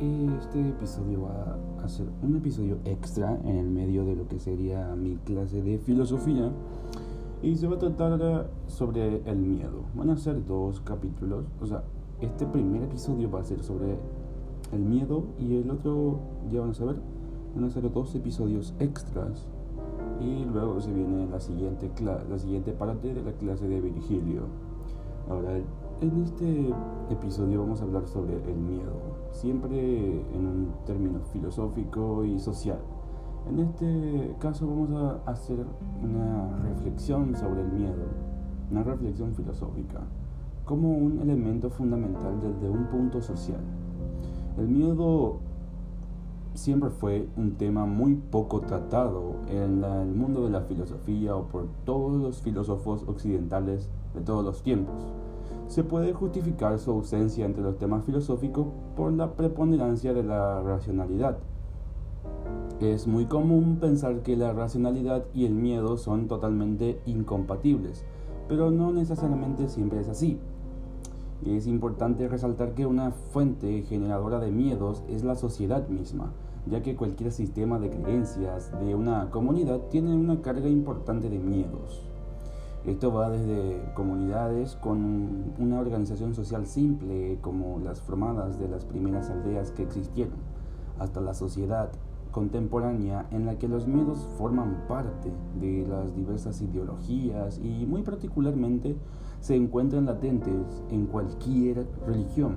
Este episodio va a ser un episodio extra en el medio de lo que sería mi clase de filosofía y se va a tratar sobre el miedo. Van a ser dos capítulos, o sea, este primer episodio va a ser sobre el miedo y el otro, ya van a saber, van a ser dos episodios extras y luego se viene la siguiente, la siguiente parte de la clase de Virgilio. Ahora, en este episodio vamos a hablar sobre el miedo, siempre en un término filosófico y social. En este caso vamos a hacer una reflexión sobre el miedo, una reflexión filosófica, como un elemento fundamental desde un punto social. El miedo siempre fue un tema muy poco tratado en el mundo de la filosofía o por todos los filósofos occidentales de todos los tiempos se puede justificar su ausencia entre los temas filosóficos por la preponderancia de la racionalidad. Es muy común pensar que la racionalidad y el miedo son totalmente incompatibles, pero no necesariamente siempre es así. Es importante resaltar que una fuente generadora de miedos es la sociedad misma, ya que cualquier sistema de creencias de una comunidad tiene una carga importante de miedos. Esto va desde comunidades con una organización social simple como las formadas de las primeras aldeas que existieron, hasta la sociedad contemporánea en la que los miedos forman parte de las diversas ideologías y muy particularmente se encuentran latentes en cualquier religión.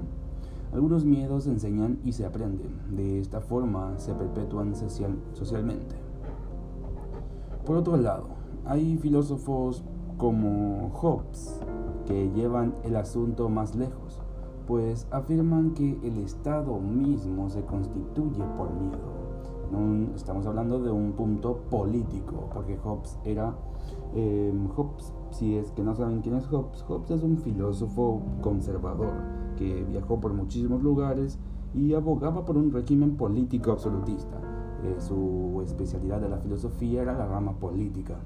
Algunos miedos enseñan y se aprenden, de esta forma se perpetúan socialmente. Por otro lado, hay filósofos como Hobbes, que llevan el asunto más lejos, pues afirman que el Estado mismo se constituye por miedo. estamos hablando de un punto político, porque Hobbes era... Em, Hobbes, si es que no saben quién es Hobbes, Hobbes es un filósofo conservador que viajó por muchísimos lugares y abogaba por un régimen político absolutista. Eh, su especialidad de la filosofía era la rama política.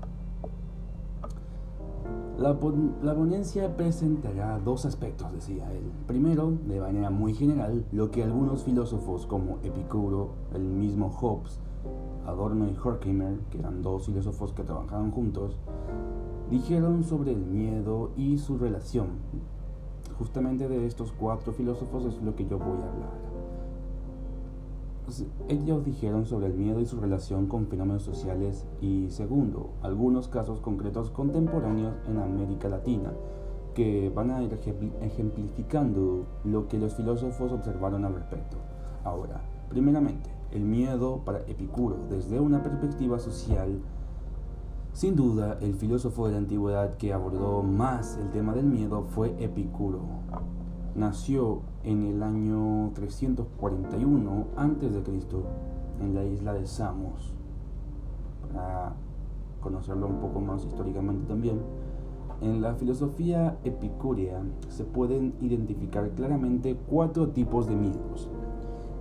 La, ponencia presentará dos aspectos, decía él. Primero, de manera muy general, lo que algunos filósofos como Epicuro, el mismo Hobbes, Adorno y Horkheimer, que eran dos filósofos que trabajaban juntos, dijeron sobre el miedo y su relación. Justamente de estos cuatro filósofos es lo que yo voy a hablar. Pues, ellos dijeron sobre el miedo y su relación con fenómenos sociales y segundo, algunos casos concretos contemporáneos en América Latina que van a ir ejemplificando lo que los filósofos observaron al respecto. Ahora, primeramente, el miedo para Epicuro desde una perspectiva social sin duda, el filósofo de la antigüedad que abordó más el tema del miedo fue Epicuro. Nació en el año 341 a.C. en la isla de Samos. Para conocerlo un poco más históricamente también, en la filosofía epicúrea se pueden identificar claramente cuatro tipos de miedos.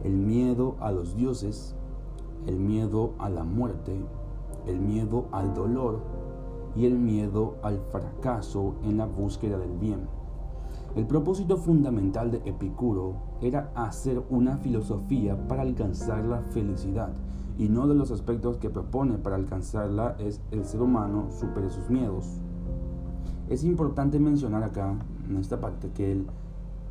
El miedo a los dioses, el miedo a la muerte, el miedo al dolor y el miedo al fracaso en la búsqueda del bien. El propósito fundamental de Epicuro era hacer una filosofía para alcanzar la felicidad y no de los aspectos que propone para alcanzarla es el ser humano supere sus miedos. Es importante mencionar acá, en esta parte, que el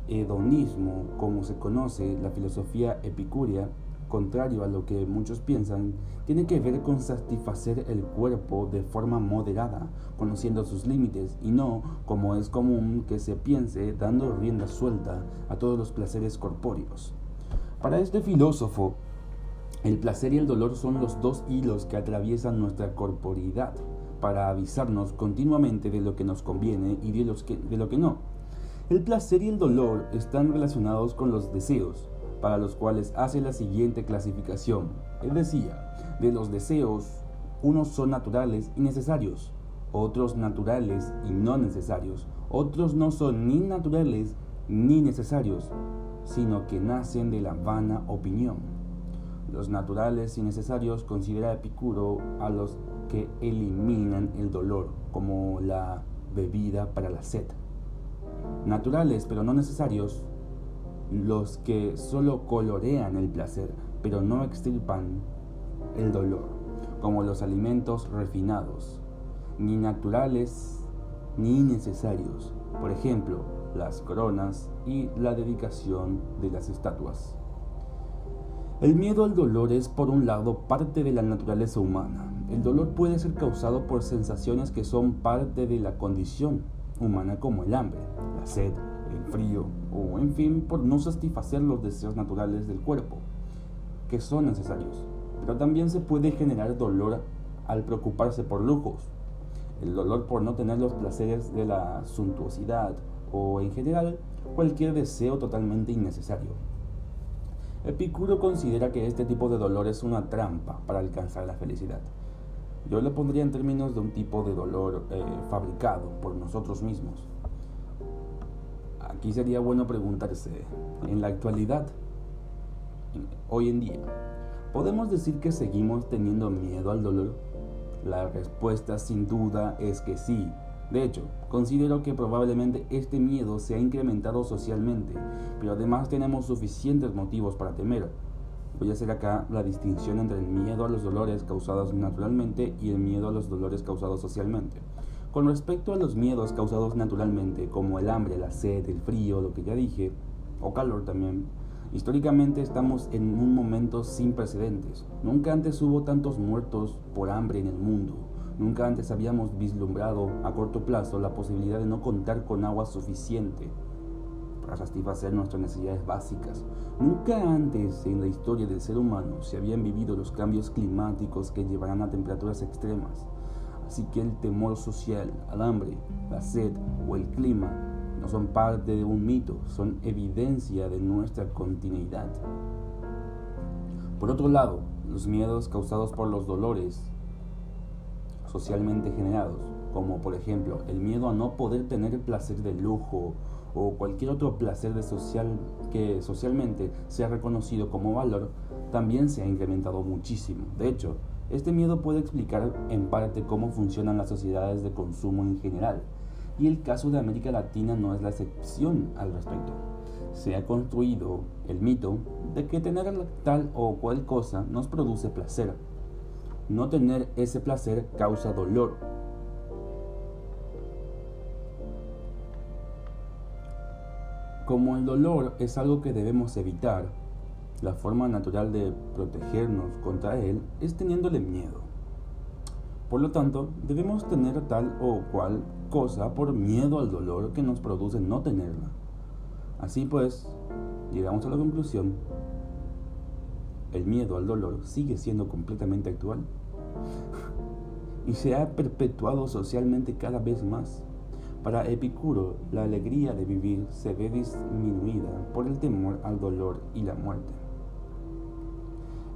hedonismo, como se conoce la filosofía epicúrea, contrario a lo que muchos piensan, tiene que ver con satisfacer el cuerpo de forma moderada, conociendo sus límites, y no, como es común que se piense, dando rienda suelta a todos los placeres corpóreos. Para este filósofo, el placer y el dolor son los dos hilos que atraviesan nuestra corporidad para avisarnos continuamente de lo que nos conviene y de, de lo que no. El placer y el dolor están relacionados con los deseos, para los cuales hace la siguiente clasificación. Él decía, de los deseos, unos son naturales y necesarios, otros naturales y no necesarios, otros no son ni naturales ni necesarios, sino que nacen de la vana opinión. Los naturales y necesarios considera Epicuro a los que eliminan el dolor, como la bebida para la sed. Naturales pero no necesarios los que solo colorean el placer, pero no extirpan el dolor, como los alimentos refinados, ni naturales ni necesarios, por ejemplo, las coronas y la dedicación de las estatuas. El miedo al dolor es, por un lado, parte de la naturaleza humana. El dolor puede ser causado por sensaciones que son parte de la condición humana como el hambre, la sed, el frío o, en fin, por no satisfacer los deseos naturales del cuerpo, que son necesarios. Pero también se puede generar dolor al preocuparse por lujos, el dolor por no tener los placeres de la suntuosidad o, en general, cualquier deseo totalmente innecesario. Epicuro considera que este tipo de dolor es una trampa para alcanzar la felicidad. Yo lo pondría en términos de un tipo de dolor eh, fabricado por nosotros mismos. Aquí sería bueno preguntarse, en la actualidad, hoy en día, ¿podemos decir que seguimos teniendo miedo al dolor? La respuesta sin duda es que sí, de hecho, considero que probablemente este miedo se ha incrementado socialmente, pero además tenemos suficientes motivos para temer. Voy a hacer acá la distinción entre el miedo a los dolores causados naturalmente y el miedo a los dolores causados socialmente. Con respecto a los miedos causados naturalmente, como el hambre, la sed, el frío, lo que ya dije, o calor también, históricamente estamos en un momento sin precedentes. Nunca antes hubo tantos muertos por hambre en el mundo. Nunca antes habíamos vislumbrado a corto plazo la posibilidad de no contar con agua suficiente para satisfacer nuestras necesidades básicas. Nunca antes en la historia del ser humano se habían vivido los cambios climáticos que llevarán a temperaturas extremas. Así que el temor social al hambre, la sed o el clima no son parte de un mito, son evidencia de nuestra continuidad. Por otro lado, los miedos causados por los dolores socialmente generados, como por ejemplo el miedo a no poder tener placer de lujo o cualquier otro placer de social que socialmente sea reconocido como valor, también se ha incrementado muchísimo. De hecho, este miedo puede explicar en parte cómo funcionan las sociedades de consumo en general, y el caso de América Latina no es la excepción al respecto. Se ha construido el mito de que tener tal o cual cosa nos produce placer, no tener ese placer causa dolor. Como el dolor es algo que debemos evitar, la forma natural de protegernos contra él es teniéndole miedo. Por lo tanto, debemos tener tal o cual cosa por miedo al dolor que nos produce no tenerla. Así pues, llegamos a la conclusión, el miedo al dolor sigue siendo completamente actual y se ha perpetuado socialmente cada vez más. Para Epicuro, la alegría de vivir se ve disminuida por el temor al dolor y la muerte.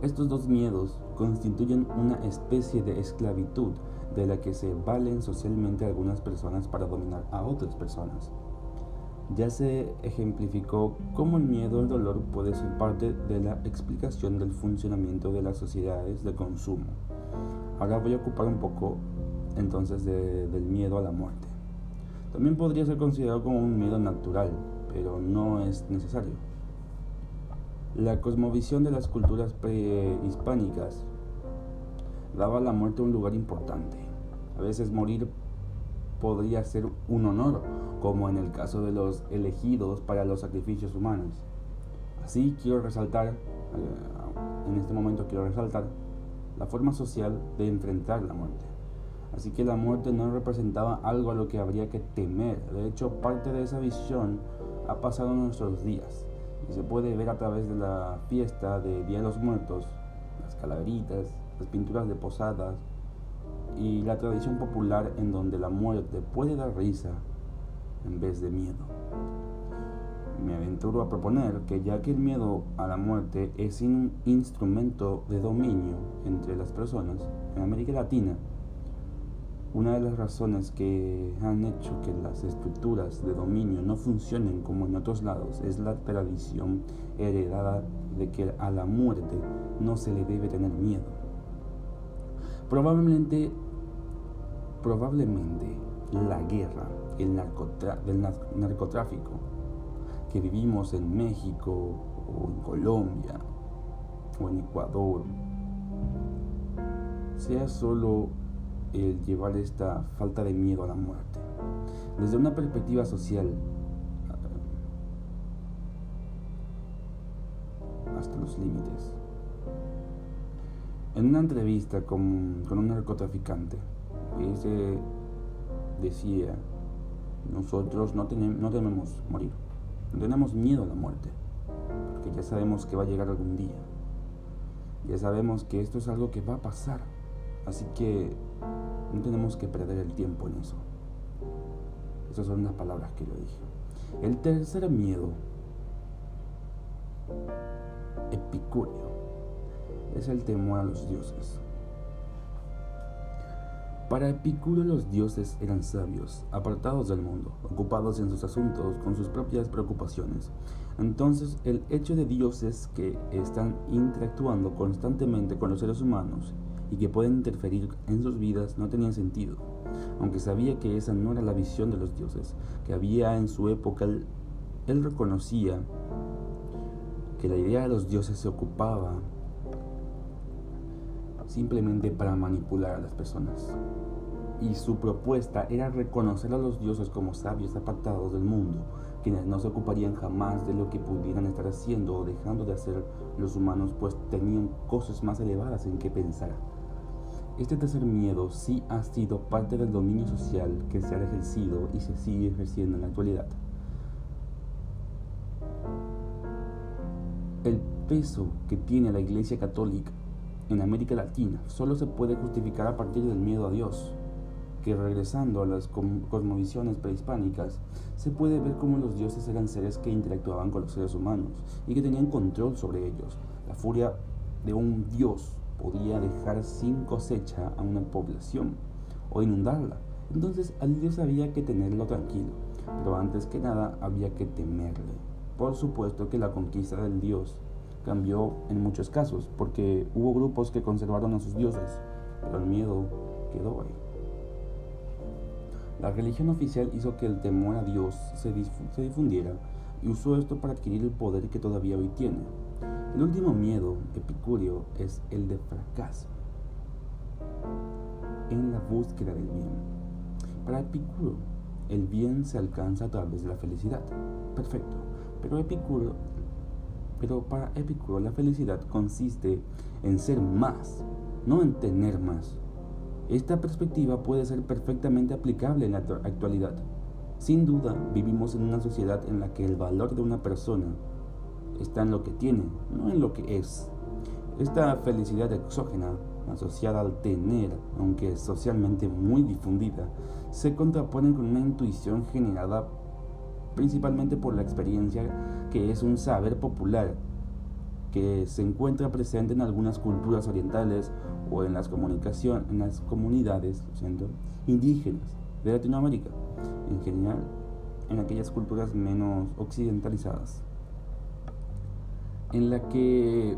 Estos dos miedos constituyen una especie de esclavitud de la que se valen socialmente algunas personas para dominar a otras personas. Ya se ejemplificó cómo el miedo al dolor puede ser parte de la explicación del funcionamiento de las sociedades de consumo. Ahora voy a ocupar un poco entonces del miedo a la muerte. También podría ser considerado como un miedo natural, pero no es necesario. La cosmovisión de las culturas prehispánicas daba a la muerte un lugar importante. A veces morir podría ser un honor, como en el caso de los elegidos para los sacrificios humanos. Así quiero resaltar, eh, en este momento quiero resaltar, la forma social de enfrentar la muerte. Así que la muerte no representaba algo a lo que habría que temer. De hecho, parte de esa visión ha pasado en nuestros días y se puede ver a través de la fiesta de Día de los Muertos, las calaveritas, las pinturas de posadas y la tradición popular en donde la muerte puede dar risa en vez de miedo. Me aventuro a proponer que ya que el miedo a la muerte es un instrumento de dominio entre las personas en América Latina, una de las razones que han hecho que las estructuras de dominio no funcionen como en otros lados es la tradición heredada de que a la muerte no se le debe tener miedo. Probablemente, probablemente la guerra, el, narcotráfico, que vivimos en México o en Colombia o en Ecuador sea solo el llevar esta falta de miedo a la muerte. Desde una perspectiva social, hasta los límites. En una entrevista con, un narcotraficante, ese decía, nosotros no, tenemos, no tememos morir, no tenemos miedo a la muerte, porque ya sabemos que va a llegar algún día, ya sabemos que esto es algo que va a pasar, así que no tenemos que perder el tiempo en eso. Esas son las palabras que yo dije. El tercer miedo epicúreo es el temor a los dioses. Para Epicúreo los dioses eran sabios, apartados del mundo, ocupados en sus asuntos, con sus propias preocupaciones. Entonces el hecho de dioses que están interactuando constantemente con los seres humanos y que pueden interferir en sus vidas no tenía sentido, aunque sabía que esa no era la visión de los dioses que había en su época. él reconocía que la idea de los dioses se ocupaba simplemente para manipular a las personas. Y su propuesta era reconocer a los dioses como sabios apartados del mundo, quienes no se ocuparían jamás de lo que pudieran estar haciendo o dejando de hacer los humanos, pues tenían cosas más elevadas en que pensar. Este tercer miedo sí ha sido parte del dominio social que se ha ejercido y se sigue ejerciendo en la actualidad. El peso que tiene la Iglesia Católica en América Latina solo se puede justificar a partir del miedo a Dios, que regresando a las cosmovisiones prehispánicas, se puede ver cómo los dioses eran seres que interactuaban con los seres humanos y que tenían control sobre ellos. La furia de un dios podía dejar sin cosecha a una población o inundarla. Entonces al dios había que tenerlo tranquilo, pero antes que nada había que temerle. Por supuesto que la conquista del dios cambió en muchos casos, porque hubo grupos que conservaron a sus dioses, pero el miedo quedó ahí. La religión oficial hizo que el temor a Dios se, difundiera y usó esto para adquirir el poder que todavía hoy tiene. El último miedo epicúreo es el de fracaso en la búsqueda del bien. Para Epicuro, el bien se alcanza a través de la felicidad. Perfecto. Pero Epicuro, pero para Epicuro la felicidad consiste en ser más, no en tener más. Esta perspectiva puede ser perfectamente aplicable en la actualidad. Sin duda, vivimos en una sociedad en la que el valor de una persona está en lo que tiene, no en lo que es. Esta felicidad exógena, asociada al tener, aunque socialmente muy difundida, se contrapone con una intuición generada principalmente por la experiencia que es un saber popular que se encuentra presente en algunas culturas orientales o en las, comunicación, en las comunidades indígenas de Latinoamérica, en general en aquellas culturas menos occidentalizadas, en la que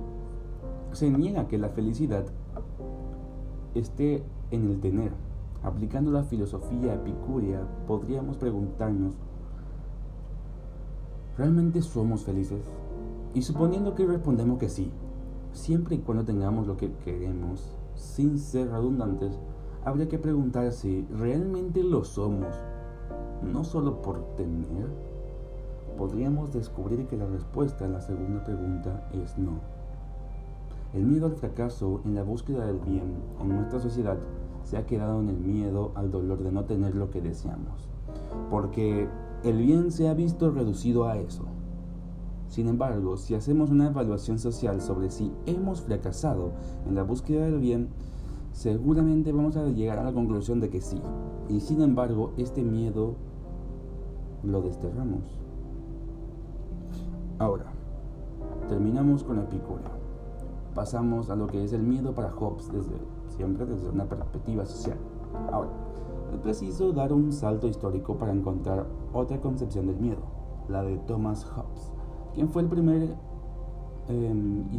se niega que la felicidad esté en el tener. Aplicando la filosofía epicúrea, podríamos preguntarnos ¿Realmente somos felices? Y suponiendo que respondemos que sí, siempre y cuando tengamos lo que queremos, sin ser redundantes, habría que preguntar si realmente lo somos, no solo por tener. Podríamos descubrir que la respuesta a la segunda pregunta es no. El miedo al fracaso en la búsqueda del bien en nuestra sociedad se ha quedado en el miedo al dolor de no tener lo que deseamos. Porque el bien se ha visto reducido a eso. Sin embargo, si hacemos una evaluación social sobre si hemos fracasado en la búsqueda del bien, seguramente vamos a llegar a la conclusión de que sí. Y sin embargo, este miedo lo desterramos. Ahora, terminamos con Epicuro. Pasamos a lo que es el miedo para Hobbes desde siempre desde una perspectiva social. Ahora, es preciso dar un salto histórico para encontrar otra concepción del miedo, la de Thomas Hobbes, quien fue el primer eh,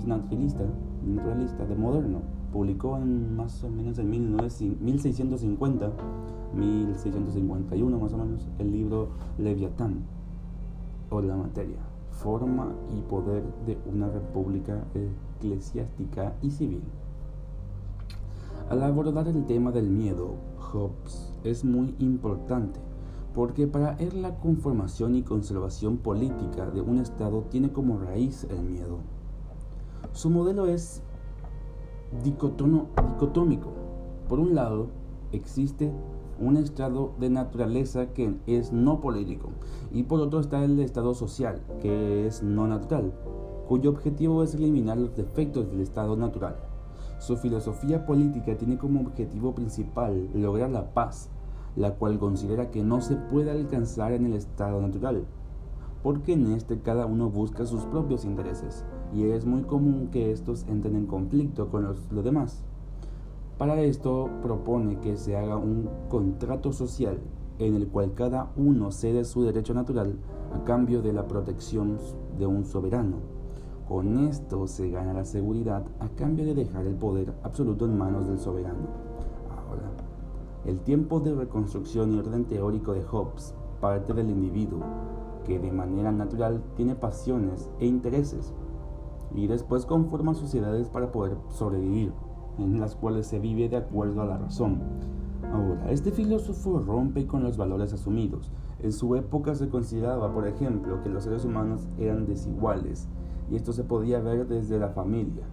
naturalista, naturalista de moderno. Publicó en más o menos en 1650, 1651 más o menos, el libro Leviatán. o la materia, forma y poder de una república eclesiástica y civil. Al abordar el tema del miedo, Hobbes es muy importante porque para él la conformación y conservación política de un Estado tiene como raíz el miedo. Su modelo es dicotómico. Por un lado, existe un estado de naturaleza que es no político y por otro está el estado social, que es no natural, cuyo objetivo es eliminar los defectos del estado natural. Su filosofía política tiene como objetivo principal lograr la paz, la cual considera que no se puede alcanzar en el estado natural, porque en este cada uno busca sus propios intereses, y es muy común que estos entren en conflicto con los, demás. Para esto propone que se haga un contrato social en el cual cada uno cede su derecho natural a cambio de la protección de un soberano. Con esto se gana la seguridad a cambio de dejar el poder absoluto en manos del soberano. El tiempo de reconstrucción y orden teórico de Hobbes parte del individuo, que de manera natural tiene pasiones e intereses, y después conforma sociedades para poder sobrevivir, en las cuales se vive de acuerdo a la razón. Ahora, este filósofo rompe con los valores asumidos. En su época se consideraba, por ejemplo, que los seres humanos eran desiguales, y esto se podía ver desde la familia,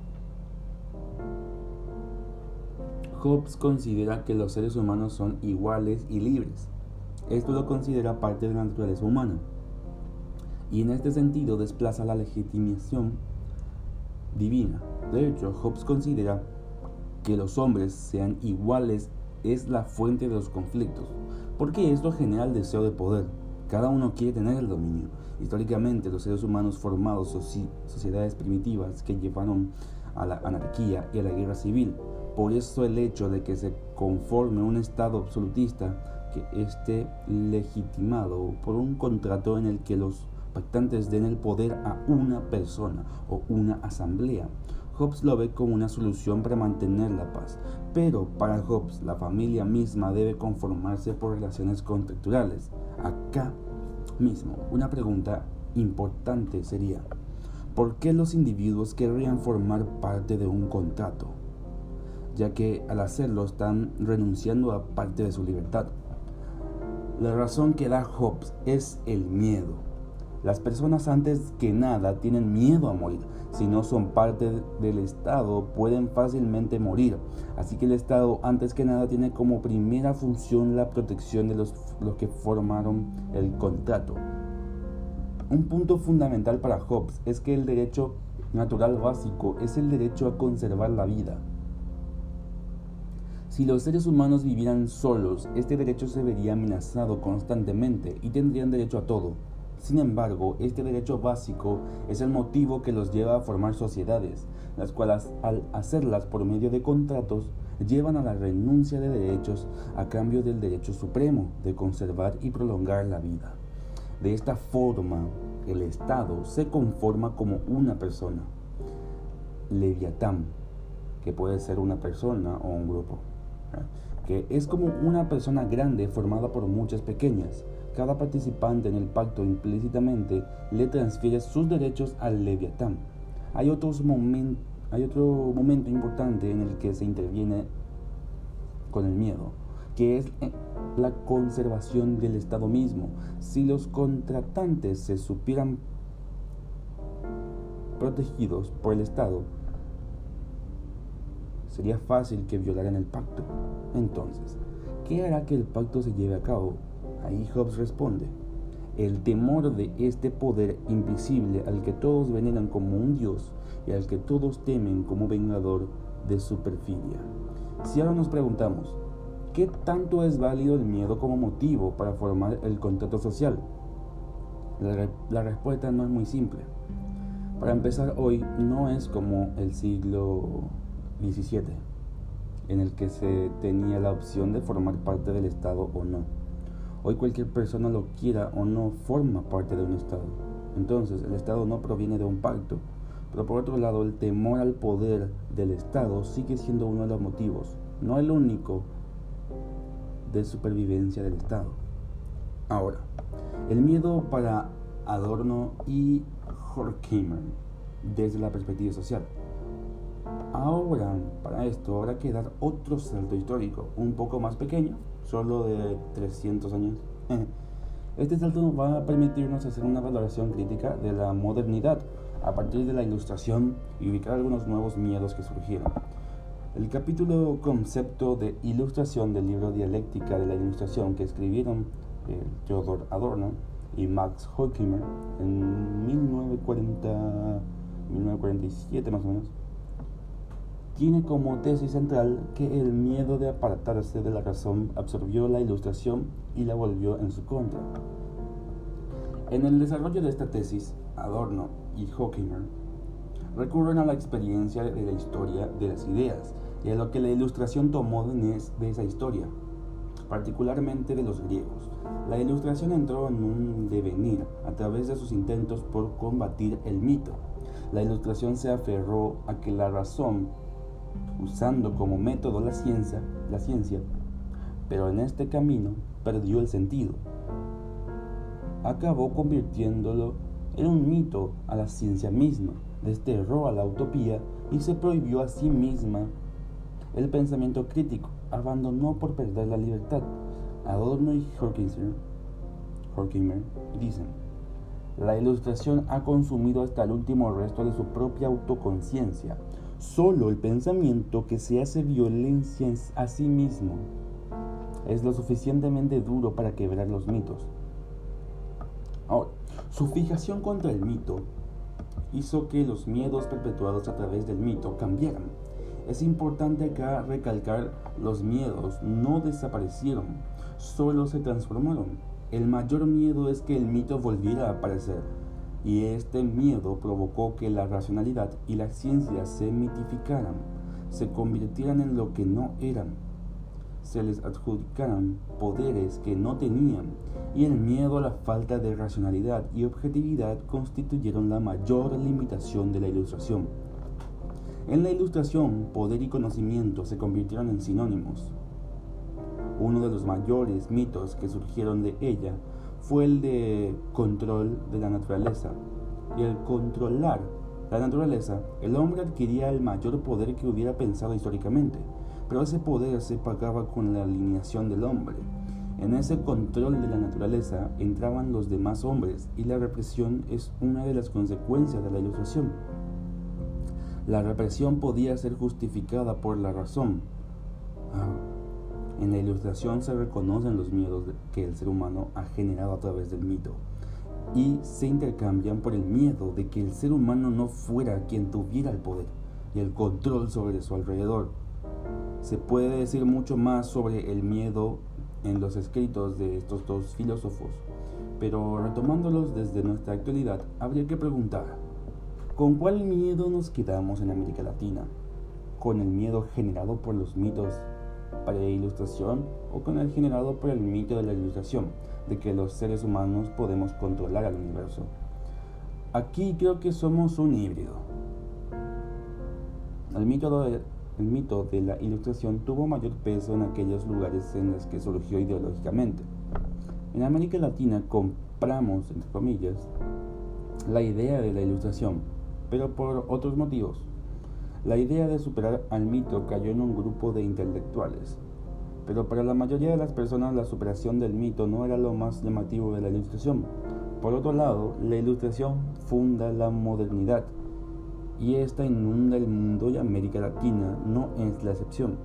Hobbes considera que los seres humanos son iguales y libres. Esto lo considera parte de la naturaleza humana. Y en este sentido desplaza la legitimación divina. De hecho, Hobbes considera que los hombres sean iguales es la fuente de los conflictos, porque esto genera el deseo de poder. Cada uno quiere tener el dominio. Históricamente, los seres humanos formados sociedades primitivas que llevaron a la anarquía y a la guerra civil por eso el hecho de que se conforme un Estado absolutista que esté legitimado por un contrato en el que los pactantes den el poder a una persona o una asamblea. Hobbes lo ve como una solución para mantener la paz, pero para Hobbes la familia misma debe conformarse por relaciones contractuales. Acá mismo, una pregunta importante sería, ¿por qué los individuos querrían formar parte de un contrato? ya que al hacerlo están renunciando a parte de su libertad. La razón que da Hobbes es el miedo. Las personas antes que nada tienen miedo a morir. Si no son parte del Estado pueden fácilmente morir. Así que el Estado antes que nada tiene como primera función la protección de los, los que formaron el contrato. Un punto fundamental para Hobbes es que el derecho natural básico es el derecho a conservar la vida. Si los seres humanos vivieran solos, este derecho se vería amenazado constantemente y tendrían derecho a todo. Sin embargo, este derecho básico es el motivo que los lleva a formar sociedades, las cuales al hacerlas por medio de contratos llevan a la renuncia de derechos a cambio del derecho supremo de conservar y prolongar la vida. De esta forma, el Estado se conforma como una persona. Leviatán, que puede ser una persona o un grupo que es como una persona grande formada por muchas pequeñas. Cada participante en el pacto implícitamente le transfiere sus derechos al leviatán. Hay, otro momento importante en el que se interviene con el miedo, que es eh, la conservación del Estado mismo. Si los contratantes se supieran protegidos por el Estado, sería fácil que violaran el pacto. Entonces, ¿qué hará que el pacto se lleve a cabo? Ahí Hobbes responde, el temor de este poder invisible al que todos veneran como un dios y al que todos temen como vengador de su perfidia. Si ahora nos preguntamos, ¿qué tanto es válido el miedo como motivo para formar el contrato social? La, la respuesta no es muy simple. Para empezar, hoy no es como el siglo 17, en el que se tenía la opción de formar parte del Estado o no. Hoy cualquier persona lo quiera o no forma parte de un Estado. Entonces el Estado no proviene de un pacto. Pero por otro lado, el temor al poder del Estado sigue siendo uno de los motivos, no el único, de supervivencia del Estado. Ahora, el miedo para Adorno y Horkheimer desde la perspectiva social. Ahora, para esto, habrá que dar otro salto histórico, un poco más pequeño, solo de 300 años. Este salto nos va a permitirnos hacer una valoración crítica de la modernidad a partir de la ilustración y ubicar algunos nuevos miedos que surgieron. El capítulo concepto de ilustración del libro Dialéctica de la Ilustración que escribieron eh, Theodor Adorno y Max Horkheimer en 1940, 1947 más o menos, tiene como tesis central que el miedo de apartarse de la razón absorbió la ilustración y la volvió en su contra. En el desarrollo de esta tesis, Adorno y Horkheimer recurren a la experiencia de la historia de las ideas y a lo que la ilustración tomó de esa historia, particularmente de los griegos. La ilustración entró en un devenir a través de sus intentos por combatir el mito. La ilustración se aferró a que la razón, usando como método la ciencia, la ciencia, pero en este camino perdió el sentido. Acabó convirtiéndolo en un mito a la ciencia misma, desterró a la utopía y se prohibió a sí misma el pensamiento crítico abandonó por perder la libertad. Adorno y Horkheimer dicen, la ilustración ha consumido hasta el último resto de su propia autoconciencia. Solo el pensamiento que se hace violencia a sí mismo es lo suficientemente duro para quebrar los mitos. Ahora, su fijación contra el mito hizo que los miedos perpetuados a través del mito cambiaran es importante acá recalcar los miedos no desaparecieron, solo se transformaron. El mayor miedo es que el mito volviera a aparecer y este miedo provocó que la racionalidad y la ciencia se mitificaran, se convirtieran en lo que no eran, se les adjudicaran poderes que no tenían y el miedo a la falta de racionalidad y objetividad constituyeron la mayor limitación de la ilustración. En la ilustración, poder y conocimiento se convirtieron en sinónimos. Uno de los mayores mitos que surgieron de ella fue el de control de la naturaleza. Y al controlar la naturaleza, el hombre adquiría el mayor poder que hubiera pensado históricamente, pero ese poder se pagaba con la alineación del hombre. En ese control de la naturaleza entraban los demás hombres y la represión es una de las consecuencias de la ilustración. La represión podía ser justificada por la razón. Ah, en la ilustración se reconocen los miedos que el ser humano ha generado a través del mito y se intercambian por el miedo de que el ser humano no fuera quien tuviera el poder y el control sobre su alrededor. Se puede decir mucho más sobre el miedo en los escritos de estos dos filósofos, pero retomándolos desde nuestra actualidad, habría que preguntar, ¿Con cuál miedo nos quedamos en América Latina? ¿Con el miedo generado por los mitos para la ilustración o con el generado por el mito de la ilustración, de que los seres humanos podemos controlar al universo? Aquí creo que somos un híbrido. El mito, de, el mito de la ilustración tuvo mayor peso en aquellos lugares en los que surgió ideológicamente. En América Latina compramos, entre comillas, la idea de la ilustración pero por otros motivos. La idea de superar al mito cayó en un grupo de intelectuales, pero para la mayoría de las personas la superación del mito no era lo más llamativo de la ilustración. Por otro lado, la ilustración funda la modernidad, y esta inunda el mundo y América Latina no es la excepción.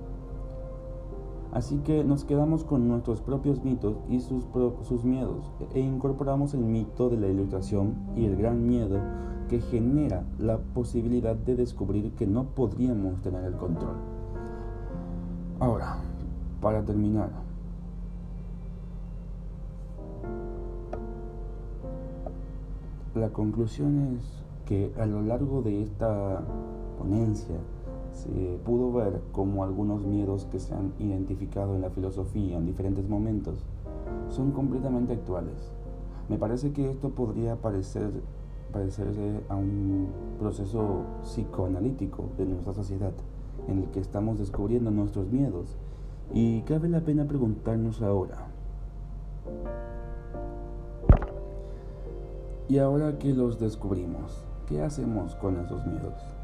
Así que nos quedamos con nuestros propios mitos y sus, sus miedos e incorporamos el mito de la ilustración y el gran miedo que genera la posibilidad de descubrir que no podríamos tener el control. Ahora, para terminar, la conclusión es que a lo largo de esta ponencia se pudo ver cómo algunos miedos que se han identificado en la filosofía en diferentes momentos son completamente actuales. Me parece que esto podría parecer parecerse a un proceso psicoanalítico de nuestra sociedad en el que estamos descubriendo nuestros miedos y cabe la pena preguntarnos ahora, Y ahora que los descubrimos, ¿qué hacemos con esos miedos?